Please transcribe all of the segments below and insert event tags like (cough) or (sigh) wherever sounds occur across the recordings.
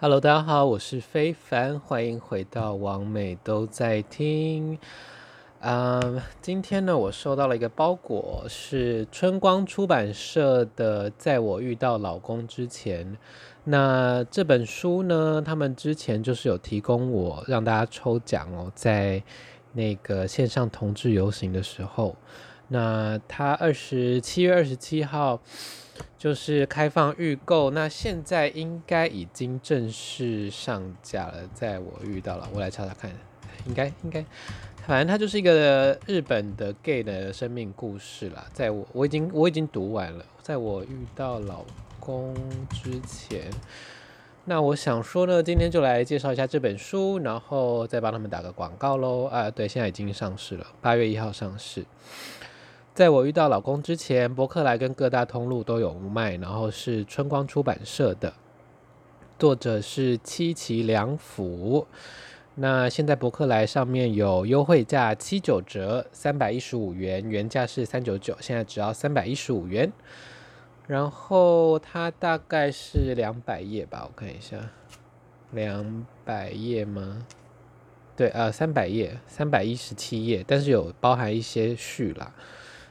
Hello，大家好，我是非凡，欢迎回到王美都在听。嗯，今天呢，我收到了一个包裹，是春光出版社的《在我遇到老公之前》。那这本书呢，他们之前就是有提供我让大家抽奖哦，在那个线上同志游行的时候，那他二十七月二十七号。就是开放预购，那现在应该已经正式上架了。在我遇到了，我来查查看，应该应该，反正它就是一个日本的 gay 的生命故事啦。在我我已经我已经读完了，在我遇到老公之前，那我想说呢，今天就来介绍一下这本书，然后再帮他们打个广告喽。啊，对，现在已经上市了，八月一号上市。在我遇到老公之前，博客来跟各大通路都有卖，然后是春光出版社的，作者是七期良辅。那现在博客来上面有优惠价七九折，三百一十五元，原价是三九九，现在只要三百一十五元。然后它大概是两百页吧，我看一下，两百页吗？对，呃，三百页，三百一十七页，但是有包含一些序啦。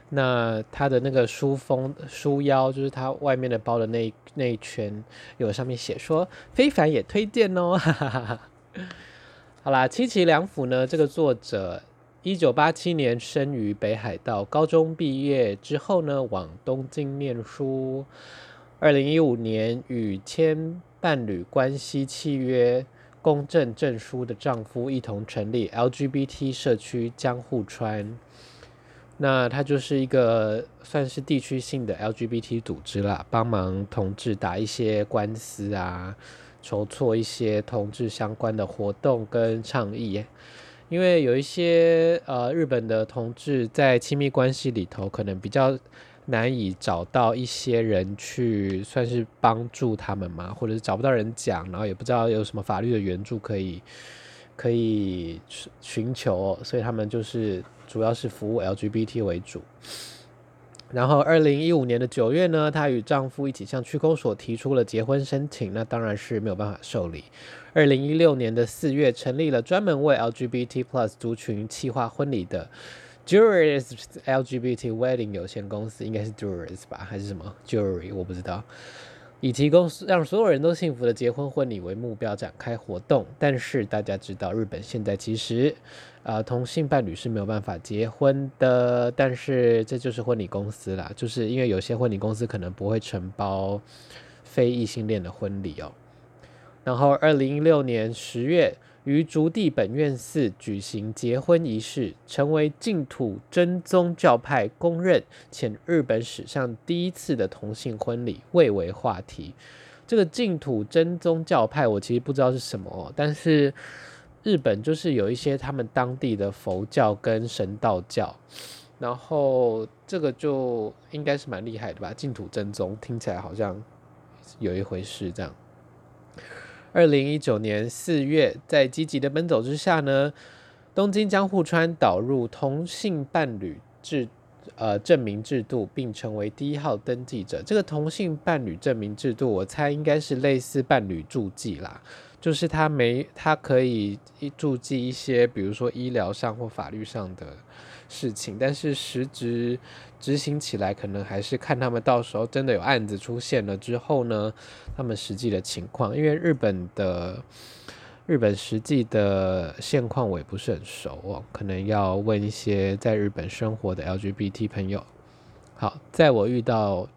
那它的那个书封书腰，就是它外面的包的那那一圈，有上面写说非凡也推荐哦，哈 (laughs) 哈哈哈。好啦，七期良辅呢，这个作者一九八七年生于北海道，高中毕业之后呢，往东京念书。二零一五年与签伴侣关系契约、公证证书的丈夫一同成立 LGBT 社区江户川。那他就是一个算是地区性的 LGBT 组织啦，帮忙同志打一些官司啊，筹措一些同志相关的活动跟倡议。因为有一些呃日本的同志在亲密关系里头，可能比较难以找到一些人去算是帮助他们嘛，或者是找不到人讲，然后也不知道有什么法律的援助可以可以寻求，所以他们就是。主要是服务 LGBT 为主，然后二零一五年的九月呢，她与丈夫一起向区公所提出了结婚申请，那当然是没有办法受理。二零一六年的四月，成立了专门为 LGBT Plus 族群企划婚礼的 Jewelries LGBT Wedding 有限公司，应该是 Jewelries 吧，还是什么 Jewelry，我不知道。以提供让所有人都幸福的结婚婚礼为目标展开活动，但是大家知道，日本现在其实，呃，同性伴侣是没有办法结婚的。但是这就是婚礼公司啦，就是因为有些婚礼公司可能不会承包非异性恋的婚礼哦。然后，二零一六年十月。于竹地本愿寺举行结婚仪式，成为净土真宗教派公认且日本史上第一次的同性婚礼，蔚为话题。这个净土真宗教派，我其实不知道是什么哦，但是日本就是有一些他们当地的佛教跟神道教，然后这个就应该是蛮厉害的吧？净土真宗听起来好像有一回事这样。二零一九年四月，在积极的奔走之下呢，东京江户川导入同性伴侣制呃证明制度，并成为第一号登记者。这个同性伴侣证明制度，我猜应该是类似伴侣注记啦，就是他没他可以注记一些，比如说医疗上或法律上的事情，但是实质执行起来，可能还是看他们到时候真的有案子出现了之后呢，他们实际的情况。因为日本的日本实际的现况我也不是很熟哦，可能要问一些在日本生活的 LGBT 朋友。好，在我遇到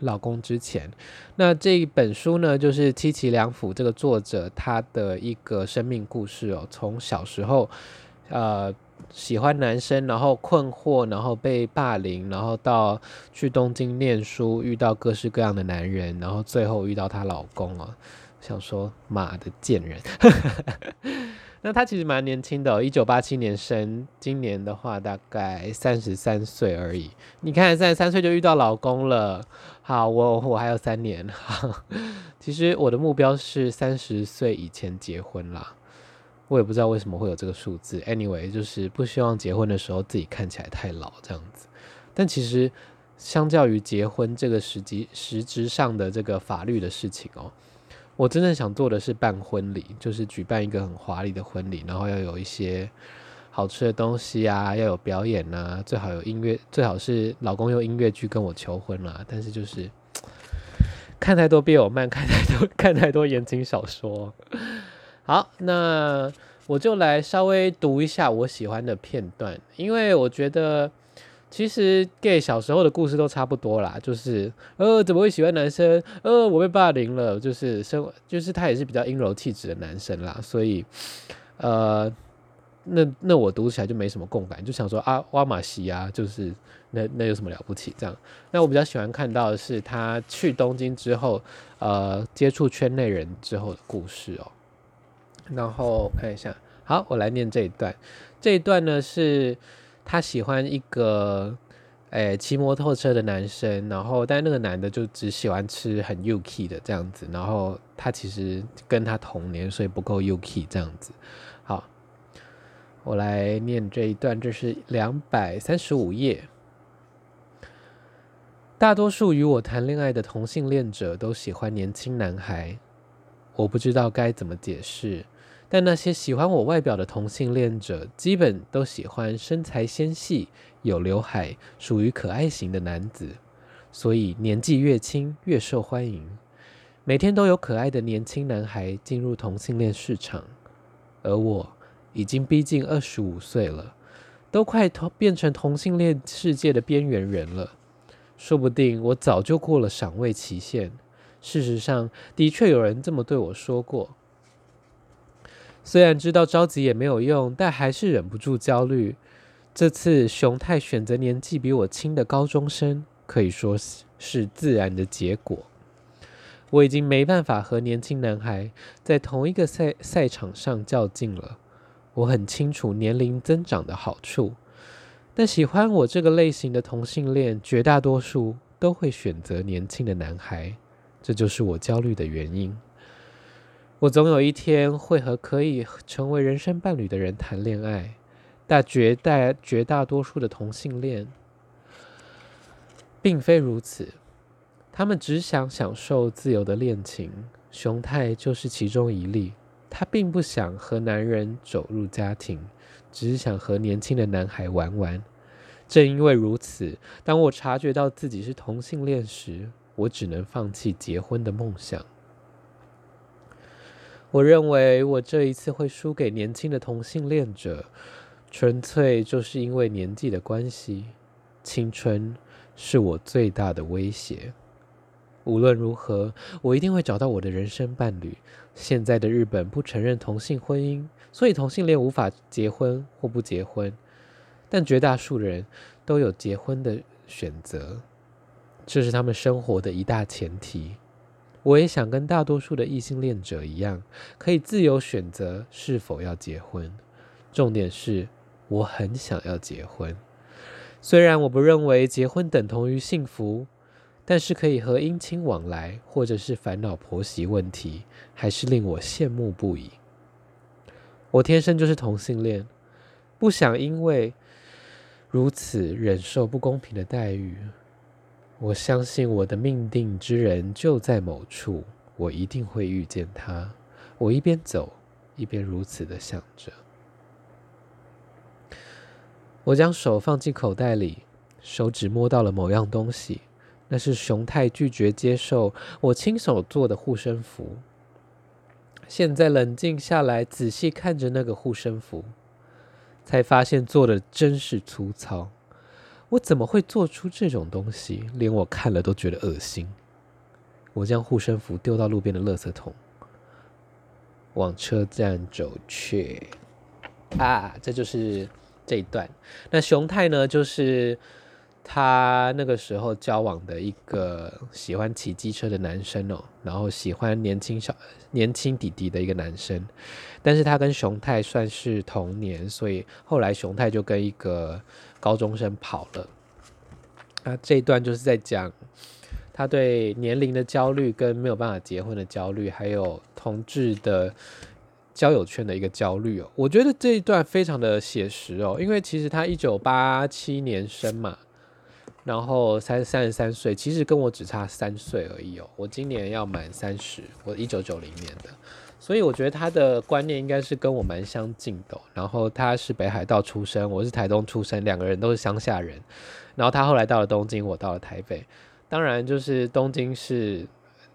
老公之前，那这一本书呢，就是七期良辅这个作者他的一个生命故事哦，从小时候，呃。喜欢男生，然后困惑，然后被霸凌，然后到去东京念书，遇到各式各样的男人，然后最后遇到她老公啊，想说妈的贱人。(laughs) 那她其实蛮年轻的哦，一九八七年生，今年的话大概三十三岁而已。你看三十三岁就遇到老公了，好，我我还有三年。(laughs) 其实我的目标是三十岁以前结婚啦。我也不知道为什么会有这个数字，anyway，就是不希望结婚的时候自己看起来太老这样子。但其实，相较于结婚这个实际实质上的这个法律的事情哦，我真正想做的是办婚礼，就是举办一个很华丽的婚礼，然后要有一些好吃的东西啊，要有表演啊，最好有音乐，最好是老公用音乐剧跟我求婚啦。但是就是 (tsk) 看太多别有漫，看太多 (laughs) 看太多言情小说。好，那我就来稍微读一下我喜欢的片段，因为我觉得。其实 gay 小时候的故事都差不多啦，就是呃怎么会喜欢男生？呃我被霸凌了，就是生就是他也是比较阴柔气质的男生啦，所以呃那那我读起来就没什么共感，就想说啊哇玛西啊，就是那那有什么了不起这样？那我比较喜欢看到的是他去东京之后，呃接触圈内人之后的故事哦。然后看一下，好，我来念这一段，这一段呢是。他喜欢一个，诶、骑摩托车的男生，然后但那个男的就只喜欢吃很 yuki 的这样子，然后他其实跟他同年，所以不够 yuki 这样子。好，我来念这一段，这是两百三十五页。大多数与我谈恋爱的同性恋者都喜欢年轻男孩，我不知道该怎么解释。但那些喜欢我外表的同性恋者，基本都喜欢身材纤细、有刘海、属于可爱型的男子，所以年纪越轻越受欢迎。每天都有可爱的年轻男孩进入同性恋市场，而我已经逼近二十五岁了，都快同变成同性恋世界的边缘人了。说不定我早就过了赏味期限。事实上，的确有人这么对我说过。虽然知道着急也没有用，但还是忍不住焦虑。这次熊太选择年纪比我轻的高中生，可以说是自然的结果。我已经没办法和年轻男孩在同一个赛赛场上较劲了。我很清楚年龄增长的好处，但喜欢我这个类型的同性恋，绝大多数都会选择年轻的男孩，这就是我焦虑的原因。我总有一天会和可以成为人生伴侣的人谈恋爱，但绝大绝大多数的同性恋并非如此，他们只想享受自由的恋情。熊太就是其中一例，他并不想和男人走入家庭，只是想和年轻的男孩玩玩。正因为如此，当我察觉到自己是同性恋时，我只能放弃结婚的梦想。我认为我这一次会输给年轻的同性恋者，纯粹就是因为年纪的关系。青春是我最大的威胁。无论如何，我一定会找到我的人生伴侣。现在的日本不承认同性婚姻，所以同性恋无法结婚或不结婚。但绝大多数人都有结婚的选择，这是他们生活的一大前提。我也想跟大多数的异性恋者一样，可以自由选择是否要结婚。重点是，我很想要结婚。虽然我不认为结婚等同于幸福，但是可以和姻亲往来，或者是烦恼婆媳问题，还是令我羡慕不已。我天生就是同性恋，不想因为如此忍受不公平的待遇。我相信我的命定之人就在某处，我一定会遇见他。我一边走，一边如此的想着。我将手放进口袋里，手指摸到了某样东西，那是熊太拒绝接受我亲手做的护身符。现在冷静下来，仔细看着那个护身符，才发现做的真是粗糙。我怎么会做出这种东西？连我看了都觉得恶心。我将护身符丢到路边的垃圾桶，往车站走去。啊，这就是这一段。那熊太呢？就是他那个时候交往的一个喜欢骑机车的男生哦，然后喜欢年轻小年轻弟弟的一个男生。但是他跟熊太算是同年，所以后来熊太就跟一个。高中生跑了，那这一段就是在讲他对年龄的焦虑，跟没有办法结婚的焦虑，还有同志的交友圈的一个焦虑哦。我觉得这一段非常的写实哦，因为其实他一九八七年生嘛，然后三三十三岁，其实跟我只差三岁而已哦。我今年要满三十，我一九九零年的，所以我觉得他的观念应该是跟我蛮相近的。然后他是北海道出生，我是台东出生，两个人都是乡下人。然后他后来到了东京，我到了台北。当然，就是东京是，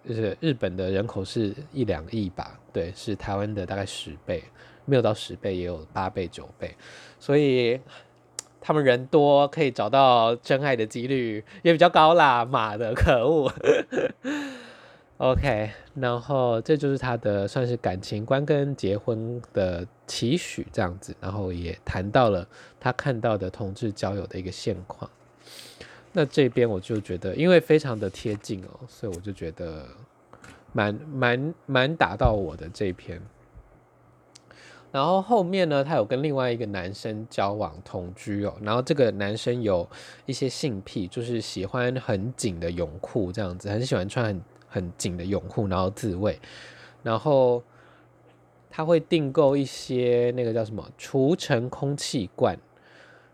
就是日本的人口是一两亿吧，对，是台湾的大概十倍，没有到十倍，也有八倍、九倍，所以。他们人多，可以找到真爱的几率也比较高啦。妈的，可恶。(laughs) OK，然后这就是他的算是感情观跟结婚的期许这样子，然后也谈到了他看到的同志交友的一个现况。那这边我就觉得，因为非常的贴近哦，所以我就觉得蛮蛮蛮打到我的这篇。然后后面呢，他有跟另外一个男生交往同居哦。然后这个男生有一些性癖，就是喜欢很紧的泳裤这样子，很喜欢穿很很紧的泳裤，然后自慰。然后他会订购一些那个叫什么除尘空气罐。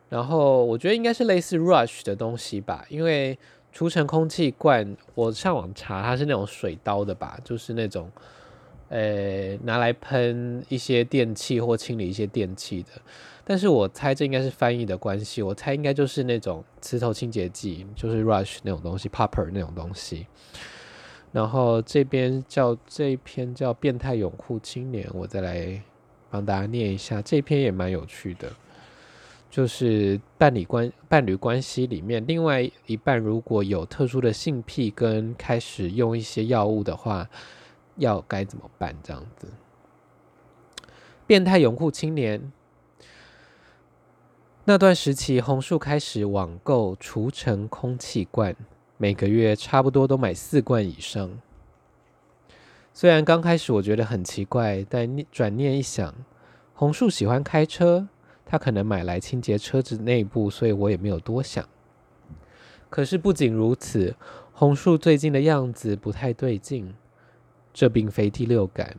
然后我觉得应该是类似 Rush 的东西吧，因为除尘空气罐，我上网查它是那种水刀的吧，就是那种。呃、拿来喷一些电器或清理一些电器的，但是我猜这应该是翻译的关系，我猜应该就是那种磁头清洁剂，就是 Rush 那种东西，Popper 那种东西。然后这边叫这一篇叫《变态泳裤青年》，我再来帮大家念一下，这篇也蛮有趣的，就是伴侣关伴侣关系里面，另外一半如果有特殊的性癖跟开始用一些药物的话。要该怎么办？这样子，变态泳裤青年那段时期，红树开始网购除尘空气罐，每个月差不多都买四罐以上。虽然刚开始我觉得很奇怪，但转念一想，红树喜欢开车，他可能买来清洁车子内部，所以我也没有多想。可是不仅如此，红树最近的样子不太对劲。这并非第六感，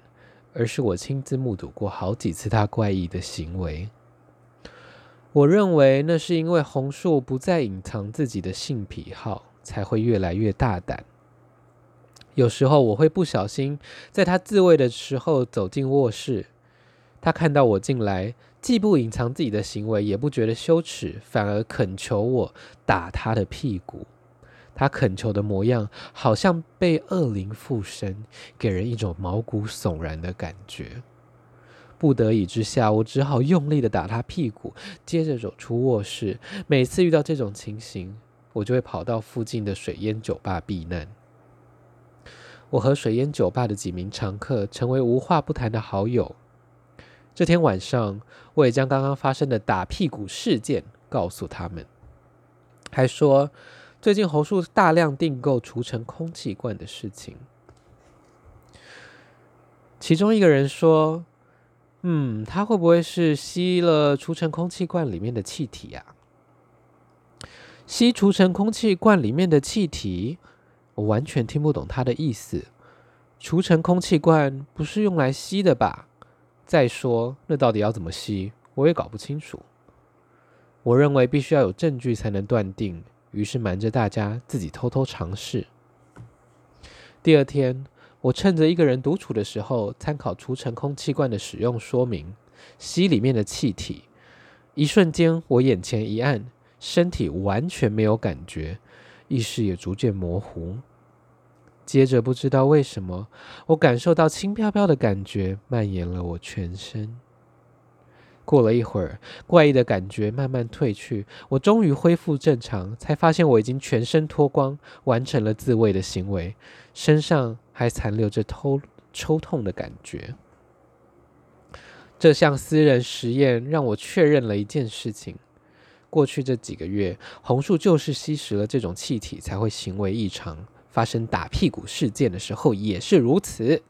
而是我亲自目睹过好几次他怪异的行为。我认为那是因为红树不再隐藏自己的性癖好，才会越来越大胆。有时候我会不小心在他自慰的时候走进卧室，他看到我进来，既不隐藏自己的行为，也不觉得羞耻，反而恳求我打他的屁股。他恳求的模样，好像被恶灵附身，给人一种毛骨悚然的感觉。不得已之下，我只好用力的打他屁股，接着走出卧室。每次遇到这种情形，我就会跑到附近的水烟酒吧避难。我和水烟酒吧的几名常客成为无话不谈的好友。这天晚上，我也将刚刚发生的打屁股事件告诉他们，还说。最近侯树大量订购除尘空气罐的事情，其中一个人说：“嗯，他会不会是吸了除尘空气罐里面的气体呀？吸除尘空气罐里面的气体，我完全听不懂他的意思。除尘空气罐不是用来吸的吧？再说，那到底要怎么吸？我也搞不清楚。我认为必须要有证据才能断定。”于是瞒着大家，自己偷偷尝试。第二天，我趁着一个人独处的时候，参考除尘空气罐的使用说明，吸里面的气体。一瞬间，我眼前一暗，身体完全没有感觉，意识也逐渐模糊。接着，不知道为什么，我感受到轻飘飘的感觉蔓延了我全身。过了一会儿，怪异的感觉慢慢褪去，我终于恢复正常，才发现我已经全身脱光，完成了自慰的行为，身上还残留着抽抽痛的感觉。这项私人实验让我确认了一件事情：过去这几个月，红树就是吸食了这种气体才会行为异常，发生打屁股事件的时候也是如此。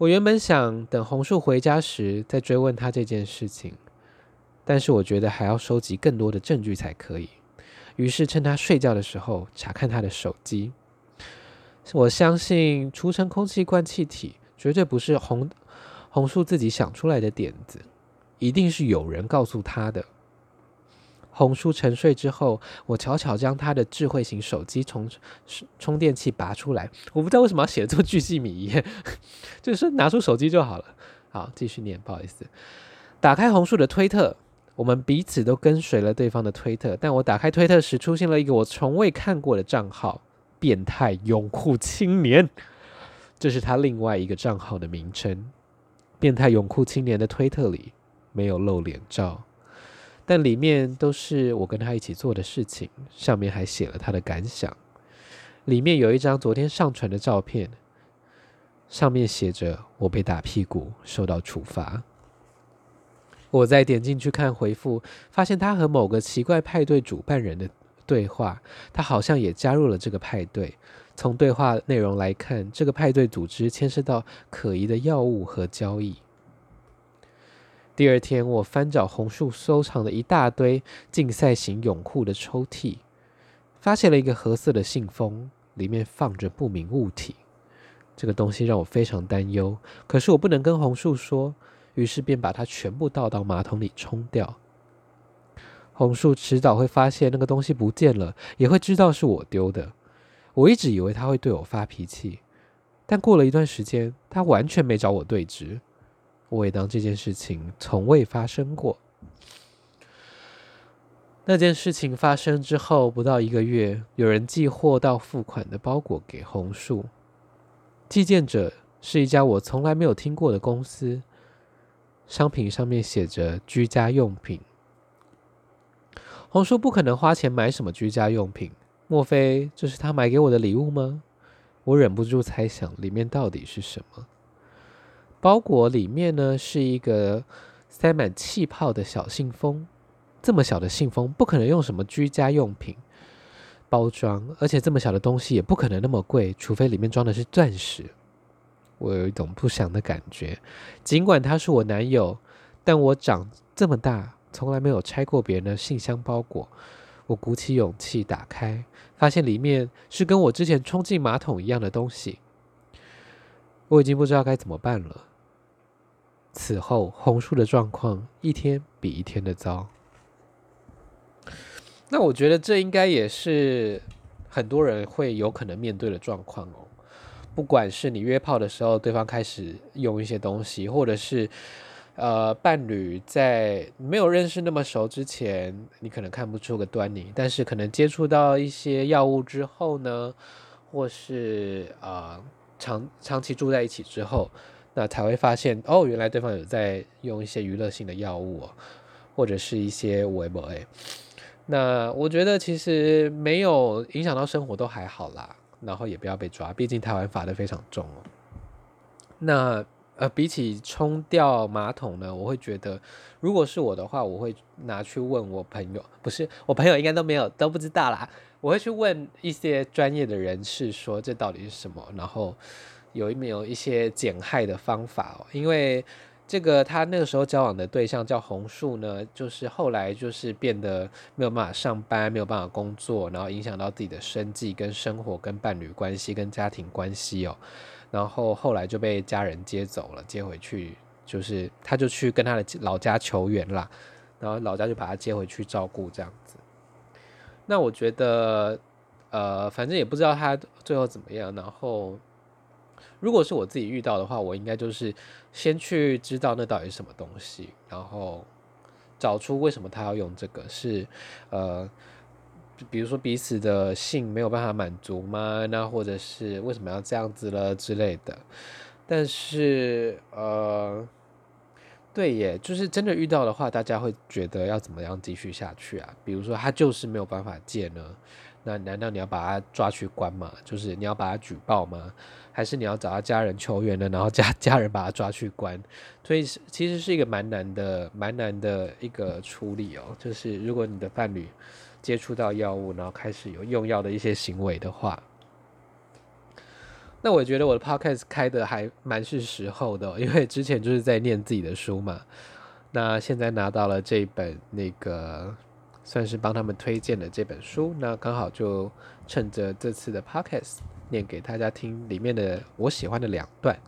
我原本想等红树回家时再追问他这件事情，但是我觉得还要收集更多的证据才可以。于是趁他睡觉的时候查看他的手机。我相信除尘空气罐气体绝对不是红红树自己想出来的点子，一定是有人告诉他的。红树沉睡之后，我悄悄将他的智慧型手机从充电器拔出来。我不知道为什么要写的这么巨细靡遗，(laughs) 就是拿出手机就好了。好，继续念，不好意思。打开红树的推特，我们彼此都跟随了对方的推特。但我打开推特时，出现了一个我从未看过的账号——变态泳裤青年。这是他另外一个账号的名称。变态泳裤青年的推特里没有露脸照。但里面都是我跟他一起做的事情，上面还写了他的感想。里面有一张昨天上传的照片，上面写着“我被打屁股，受到处罚”。我再点进去看回复，发现他和某个奇怪派对主办人的对话，他好像也加入了这个派对。从对话内容来看，这个派对组织牵涉到可疑的药物和交易。第二天，我翻找红树收藏的一大堆竞赛型泳裤的抽屉，发现了一个褐色的信封，里面放着不明物体。这个东西让我非常担忧，可是我不能跟红树说，于是便把它全部倒到马桶里冲掉。红树迟早会发现那个东西不见了，也会知道是我丢的。我一直以为他会对我发脾气，但过了一段时间，他完全没找我对质。我也当这件事情从未发生过。那件事情发生之后不到一个月，有人寄货到付款的包裹给红树，寄件者是一家我从来没有听过的公司，商品上面写着居家用品。红树不可能花钱买什么居家用品，莫非这是他买给我的礼物吗？我忍不住猜想里面到底是什么。包裹里面呢，是一个塞满气泡的小信封，这么小的信封不可能用什么居家用品包装，而且这么小的东西也不可能那么贵，除非里面装的是钻石。我有一种不祥的感觉，尽管他是我男友，但我长这么大从来没有拆过别人的信箱包裹。我鼓起勇气打开，发现里面是跟我之前冲进马桶一样的东西，我已经不知道该怎么办了。此后，红树的状况一天比一天的糟。那我觉得这应该也是很多人会有可能面对的状况哦。不管是你约炮的时候，对方开始用一些东西，或者是呃伴侣在没有认识那么熟之前，你可能看不出个端倪，但是可能接触到一些药物之后呢，或是呃长长期住在一起之后。那才会发现哦，原来对方有在用一些娱乐性的药物哦，或者是一些微博诶。那我觉得其实没有影响到生活都还好啦，然后也不要被抓，毕竟台湾罚得非常重哦。那呃，比起冲掉马桶呢，我会觉得，如果是我的话，我会拿去问我朋友，不是我朋友应该都没有都不知道啦，我会去问一些专业的人士说这到底是什么，然后。有没有一些减害的方法哦？因为这个他那个时候交往的对象叫红树呢，就是后来就是变得没有办法上班，没有办法工作，然后影响到自己的生计、跟生活、跟伴侣关系、跟家庭关系哦。然后后来就被家人接走了，接回去就是他就去跟他的老家求援啦，然后老家就把他接回去照顾这样子。那我觉得呃，反正也不知道他最后怎么样，然后。如果是我自己遇到的话，我应该就是先去知道那到底是什么东西，然后找出为什么他要用这个，是呃，比如说彼此的性没有办法满足吗？那或者是为什么要这样子了之类的。但是呃，对耶，就是真的遇到的话，大家会觉得要怎么样继续下去啊？比如说他就是没有办法戒呢，那难道你要把他抓去关吗？就是你要把他举报吗？还是你要找他家人求援的，然后家 (laughs) 家人把他抓去关，所以其实是一个蛮难的、蛮难的一个处理哦。就是如果你的伴侣接触到药物，然后开始有用药的一些行为的话，那我觉得我的 podcast 开的还蛮是时候的，因为之前就是在念自己的书嘛。那现在拿到了这本那个算是帮他们推荐的这本书，那刚好就趁着这次的 podcast。念给大家听里面的我喜欢的两段。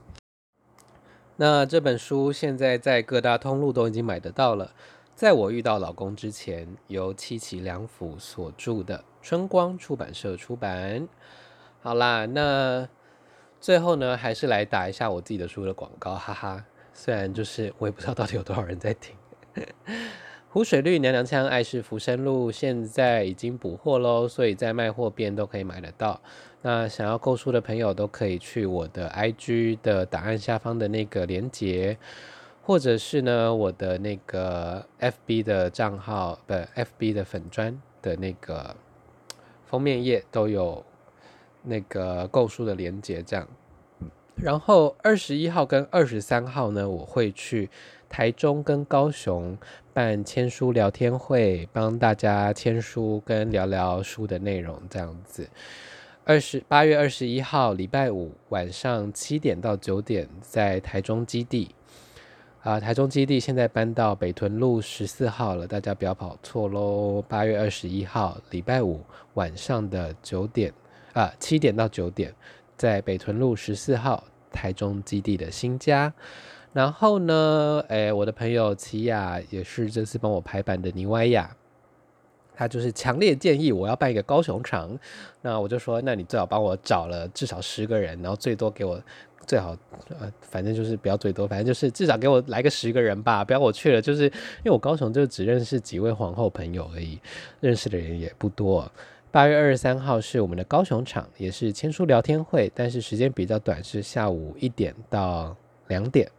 那这本书现在在各大通路都已经买得到了，在我遇到老公之前，由七期两府所著的春光出版社出版。好啦，那最后呢，还是来打一下我自己的书的广告，哈哈。虽然就是我也不知道到底有多少人在听。湖水绿娘娘腔爱是浮生路，现在已经补货喽，所以在卖货店都可以买得到。那想要购书的朋友都可以去我的 IG 的档案下方的那个链接，或者是呢我的那个 FB 的账号，不，FB 的粉专的那个封面页都有那个购书的链接，这样。然后二十一号跟二十三号呢，我会去。台中跟高雄办签书聊天会，帮大家签书跟聊聊书的内容，这样子。二十八月二十一号礼拜五晚上七点到九点，在台中基地。啊，台中基地现在搬到北屯路十四号了，大家不要跑错喽。八月二十一号礼拜五晚上的九点啊，七点到九点，在北屯路十四号台中基地的新家。然后呢，哎，我的朋友齐雅也是这次帮我排版的尼歪亚，他就是强烈建议我要办一个高雄场，那我就说，那你最好帮我找了至少十个人，然后最多给我最好呃，反正就是不要最多，反正就是至少给我来个十个人吧，不要我去了，就是因为我高雄就只认识几位皇后朋友而已，认识的人也不多。八月二十三号是我们的高雄场，也是签书聊天会，但是时间比较短，是下午一点到两点。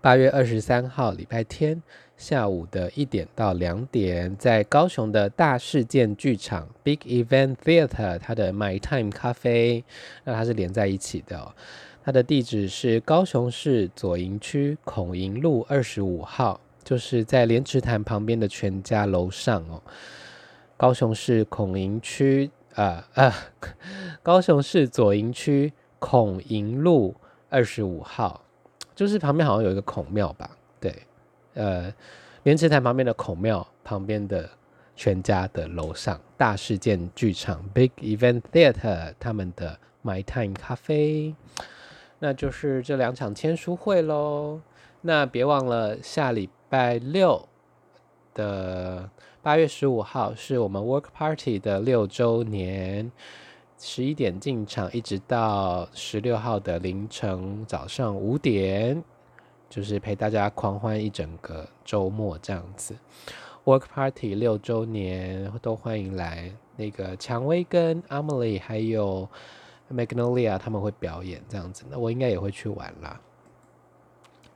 八月二十三号礼拜天下午的一点到两点，在高雄的大事件剧场 Big Event Theater，它的 My Time 咖啡，那它是连在一起的。它的地址是高雄市左营区孔营路二十五号，就是在莲池潭旁边的全家楼上哦。高雄市孔营区啊啊，高雄市左营区孔营路二十五号。就是旁边好像有一个孔庙吧，对，呃，莲池潭旁边的孔庙旁边的全家的楼上大事件剧场 Big Event Theater 他们的 My Time 咖啡，那就是这两场签书会喽。那别忘了下礼拜六的八月十五号是我们 Work Party 的六周年。十一点进场，一直到十六号的凌晨早上五点，就是陪大家狂欢一整个周末这样子。Work Party 六周年都欢迎来，那个蔷薇跟 Emily 还有 Magnolia 他们会表演这样子，那我应该也会去玩啦。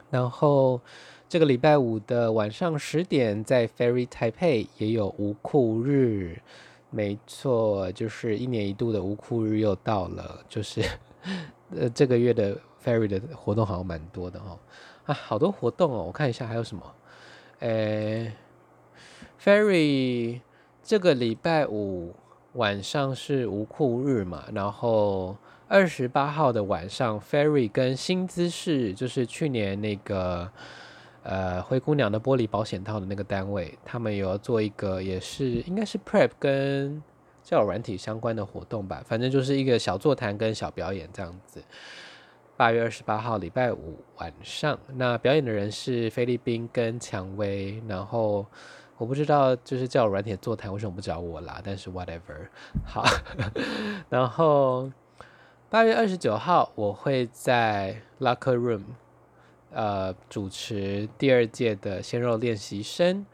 然后这个礼拜五的晚上十点，在 Ferry Taipei 也有无酷日。没错，就是一年一度的无酷日又到了，就是呃这个月的 Ferry 的活动好像蛮多的哦，啊好多活动哦，我看一下还有什么，诶，Ferry 这个礼拜五晚上是无酷日嘛，然后二十八号的晚上，Ferry 跟新姿势就是去年那个。呃，灰姑娘的玻璃保险套的那个单位，他们有要做一个，也是应该是 Prep 跟交友软体相关的活动吧，反正就是一个小座谈跟小表演这样子。八月二十八号礼拜五晚上，那表演的人是菲律宾跟蔷薇，然后我不知道就是交友软体座谈为什么不找我啦，但是 whatever 好，(laughs) 然后八月二十九号我会在 Locker Room。呃，主持第二届的鲜肉练习生。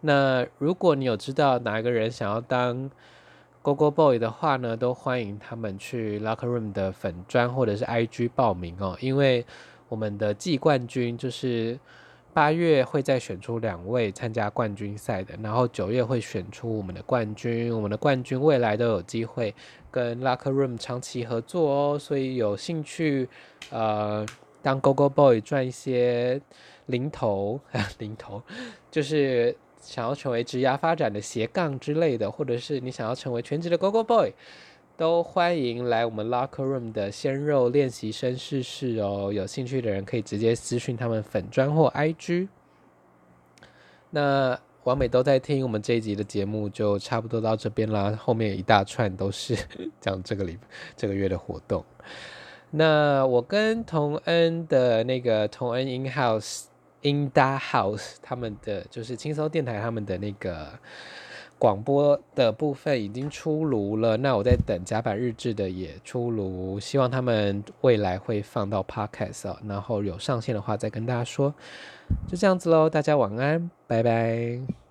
那如果你有知道哪一个人想要当 Gogo Boy 的话呢，都欢迎他们去 Locker Room 的粉砖或者是 IG 报名哦。因为我们的季冠军就是八月会再选出两位参加冠军赛的，然后九月会选出我们的冠军。我们的冠军未来都有机会跟 Locker Room 长期合作哦，所以有兴趣呃。当 Gogo Boy 赚一些零头，(laughs) 零头就是想要成为职涯发展的斜杠之类的，或者是你想要成为全职的 Gogo Boy，都欢迎来我们 Locker Room 的鲜肉练习生试试哦。有兴趣的人可以直接私讯他们粉砖或 IG。那完美都在听我们这一集的节目，就差不多到这边啦。后面一大串都是 (laughs) 讲这个礼这个月的活动。那我跟同恩的那个同恩 In House Inda House 他们的就是轻松电台他们的那个广播的部分已经出炉了，那我在等甲板日志的也出炉，希望他们未来会放到 Podcast 哦，然后有上线的话再跟大家说，就这样子喽，大家晚安，拜拜。